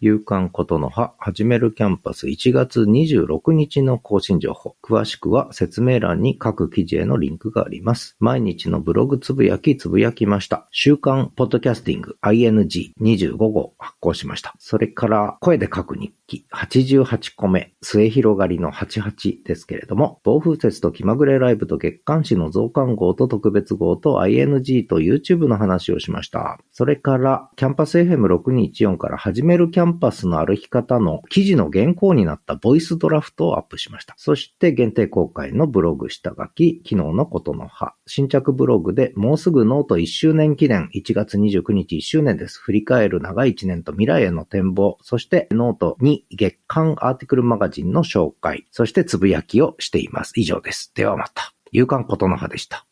夕刊ことのは、はじめるキャンパス1月26日の更新情報。詳しくは説明欄に各記事へのリンクがあります。毎日のブログつぶやきつぶやきました。週刊ポッドキャスティング ING25 号発行しました。それから声で書く日記88個目、末広がりの88ですけれども、暴風雪と気まぐれライブと月刊誌の増刊号と特別号と ING と YouTube の話をしました。それからキャンパス FM6214 から始めるキャンパスの歩き方の記事の原稿になったボイスドラフトをアップしました。そして限定公開のブログ下書き、昨日のことの葉、新着ブログでもうすぐノート1周年記念、1月29日1周年です。振り返る長い1年と未来への展望、そしてノート2に月刊アーティクルマガジンの紹介、そしてつぶやきをしています。以上です。ではまた。夕刊ことの葉でした。